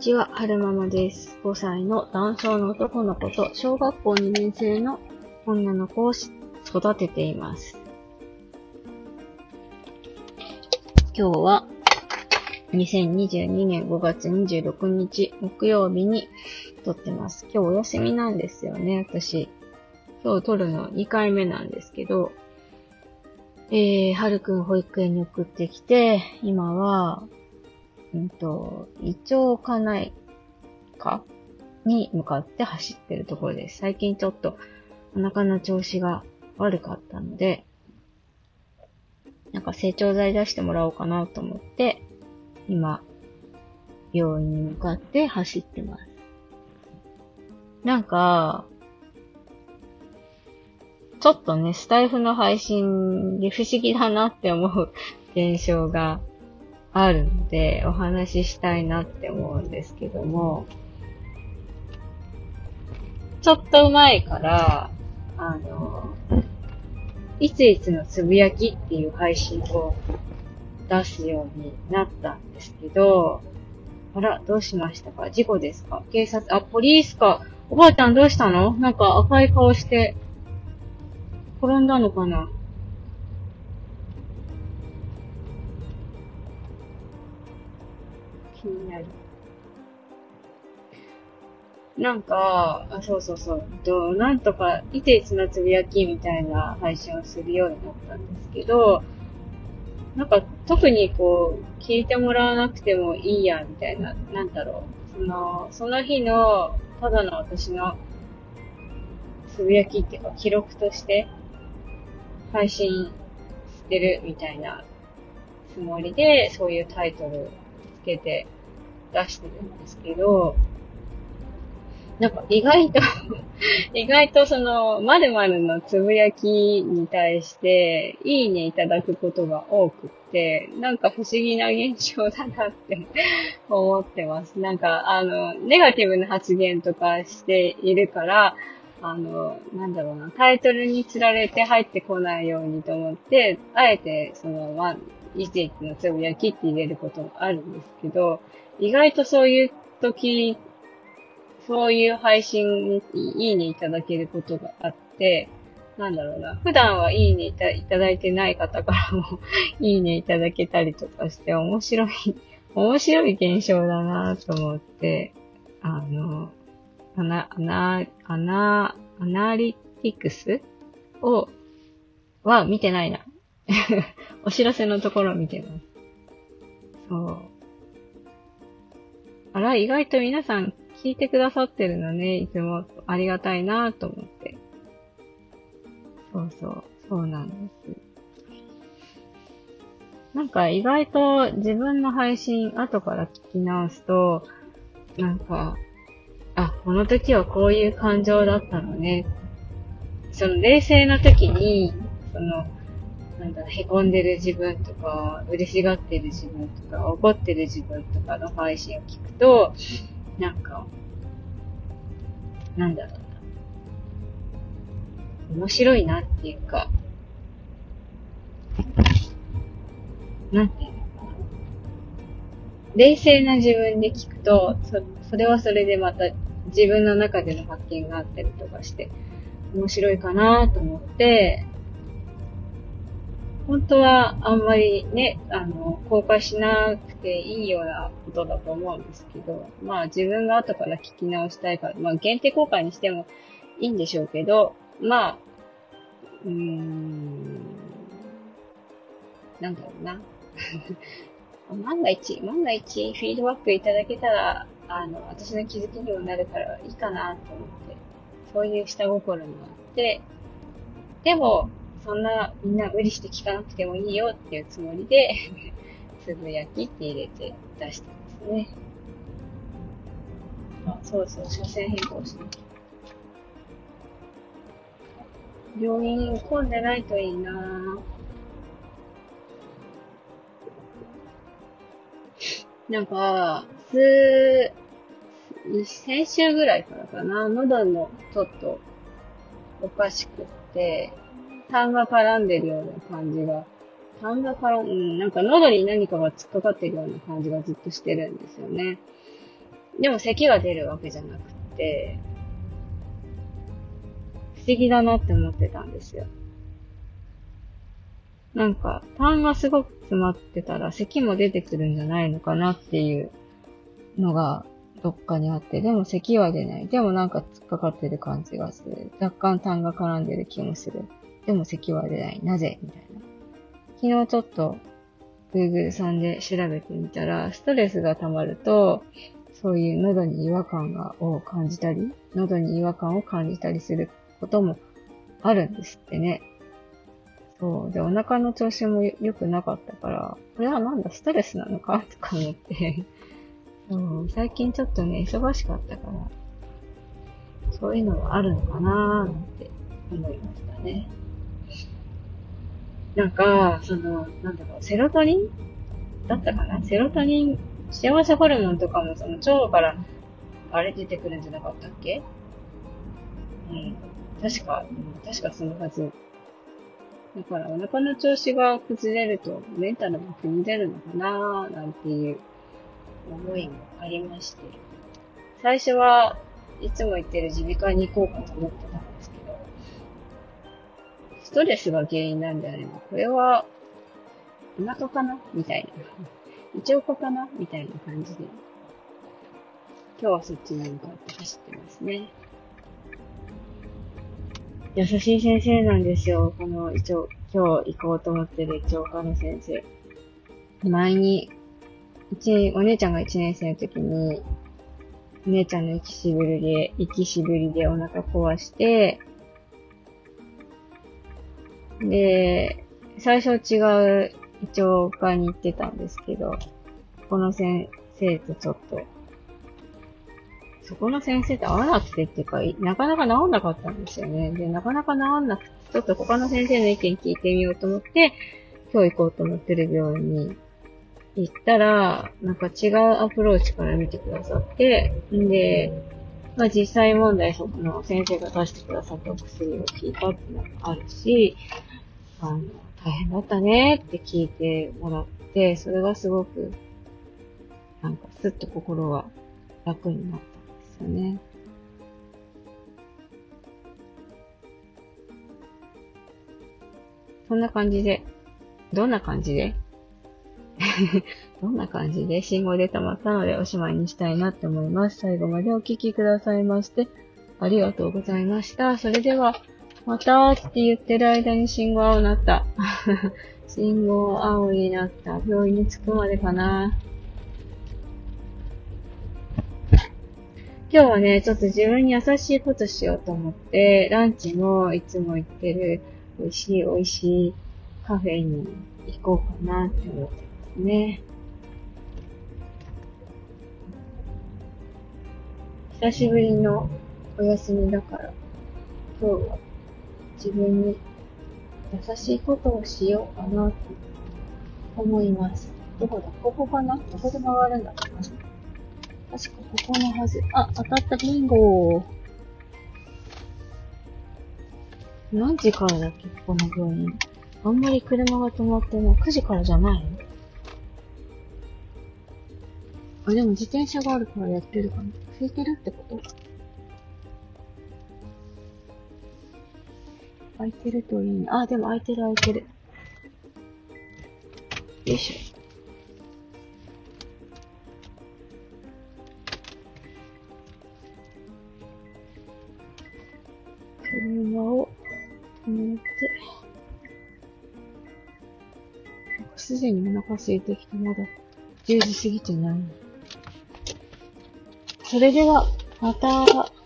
ちは、はるままです。5歳の男性の男の子と小学校2年生の女の子を育てています。今日は2022年5月26日木曜日に撮ってます。今日お休みなんですよね、私。今日撮るの2回目なんですけど、えー、はるくん保育園に送ってきて、今は、うんと、胃腸かないかに向かって走ってるところです。最近ちょっとお腹の調子が悪かったので、なんか成長剤出してもらおうかなと思って、今、病院に向かって走ってます。なんか、ちょっとね、スタイフの配信で不思議だなって思う現象があるので、お話ししたいなって思うんですけども、ちょっと前から、あの、いついつのつぶやきっていう配信を出すようになったんですけど、あら、どうしましたか？事故ですか？警察、あ、ポリースか。おばあちゃんどうしたの？なんか赤い顔して、転んだのかな？気になる。なんか、あ、そうそうそう、と、なんとか、いていつのつぶやきみたいな配信をするようになったんですけど、なんか、特にこう、聞いてもらわなくてもいいや、みたいな、なんだろう。その、その日の、ただの私の、つぶやきっていうか、記録として、配信してるみたいなつもりで、そういうタイトルつけて出してるんですけど、なんか意外と 意外とその、まるのつぶやきに対して、いいねいただくことが多くって、なんか不思議な現象だなって 思ってます。なんか、あの、ネガティブな発言とかしているから、あの、なんだろうな、タイトルにつられて入ってこないようにと思って、あえて、その、まあ、いついつのつぶやきって入れることもあるんですけど、意外とそういう時、そういう配信にいいねいただけることがあって、なんだろうな、普段はいいねいたいただいてない方からも いいねいただけたりとかして、面白い、面白い現象だなと思って、あの、アナ、アナ、アナ、アナリティクスを、は見てないな。お知らせのところ見てます。そう。あら、意外と皆さん聞いてくださってるのね。いつもありがたいなと思って。そうそう、そうなんです。なんか意外と自分の配信後から聞き直すと、なんか、あ、この時はこういう感情だったのね。その冷静な時に、その、なんだろ、凹んでる自分とか、嬉しがってる自分とか、怒ってる自分とかの配信を聞くと、なんか、なんだろうな。面白いなっていうか、なんていうのかな。冷静な自分で聞くと、そ、それはそれでまた自分の中での発見があったりとかして、面白いかなと思って、本当はあんまりね、あの、公開しなくていいようなことだと思うんですけど、まあ自分が後から聞き直したいから、まあ限定公開にしてもいいんでしょうけど、まあ、うーん、なんだろうな。万が一、万が一、フィードバックいただけたら、あの、私の気づきにもなるからいいかなと思って、そういう下心もあって、でも、そんな、みんな無理して聞かなくてもいいよっていうつもりで、つぶやきって入れて出してますね。あ、そうそう、車線変更しなきゃ。病院混んでないといいなぁ。なんか、す、先週ぐらいからかな、喉のちょっとおかしくって、痰が絡んでるような感じが、痰が絡ん、うん、なんか喉に何かが突っかかってるような感じがずっとしてるんですよね。でも咳が出るわけじゃなくて、不思議だなって思ってたんですよ。なんか、痰がすごく詰まってたら咳も出てくるんじゃないのかなっていうのがどっかにあって、でも咳は出ない。でもなんか突っかかってる感じがする。若干痰が絡んでる気もする。でも咳は出ない。なぜ？みたいな。昨日ちょっと Google さんで調べてみたら、ストレスが溜まると、そういう喉に違和感がを感じたり、喉に違和感を感じたりすることもあるんですってね。そう。で、お腹の調子も良くなかったから、これはなんだ、ストレスなのか？とか思って そう。最近ちょっとね、忙しかったから、そういうのはあるのかなーなんて思いましたね。なんか、その、なんだろう、セロトニン？だったかな？セロトニン、幸せホルモンとかもその腸から、あれ出てくるんじゃなかったっけ？うん。確か、確かそのはず。だからお腹の調子が崩れるとメンタルも崩れるのかな？ーなんていう思いもありまして。最初はいつも言ってる耳鼻科に行こうかと思ってた、ストレスが原因なんであれば、これはお腹かな？みたいな。胃腸科かな？みたいな感じで、今日はそっちに向かって走ってますね。優しい先生なんですよ。この一応、今日行こうと思ってる一応科の先生。前に、一、お姉ちゃんが1年生の時に、お姉ちゃんの息しぶりで、息しぶりでお腹壊して、で、最初違う一応科に行ってたんですけど、この先生とちょっとそこの先生と合わなくてっていうか、なかなか治んなかったんですよね。で、なかなか治んなくて、ちょっと他の先生の意見聞いてみようと思って、今日行こうと思ってる病院に行ったら、なんか違うアプローチから見てくださって、んで、まあ実際問題その先生が出してくださったお薬を聞いたっていうのがあるし、あの、大変だったねって聞いてもらって、それがすごく、なんかすっと心が楽になったんです。よね。そんな感じで、どんな感じで どんな感じで信号で溜まったのでおしまいにしたいなって思います。最後までお聴きくださいまして、ありがとうございました。それでは、またって言ってる間に信号青になった。信号青になった。病院に着くまでかな。今日はね、ちょっと自分に優しいことしようと思って、ランチもいつも行ってる美味しい美味しいカフェに行こうかなって思ってますね。久しぶりのお休みだから、今日は自分に優しいことをしようかなと思います。どこだ？ここかな？どこで回るんだろうな。確かここのはず。あ、当たったビンゴ何時からだっけ？ここの病院。あんまり車が止まってない。9時からじゃないあ、でも自転車があるからやってるかな。空いてるってこと？空いてるといいね。あ、でも空いてる空いてる。よいしょ。車を止めて、すでにお腹空いてきて、まだ10時過ぎてない。それでは、また。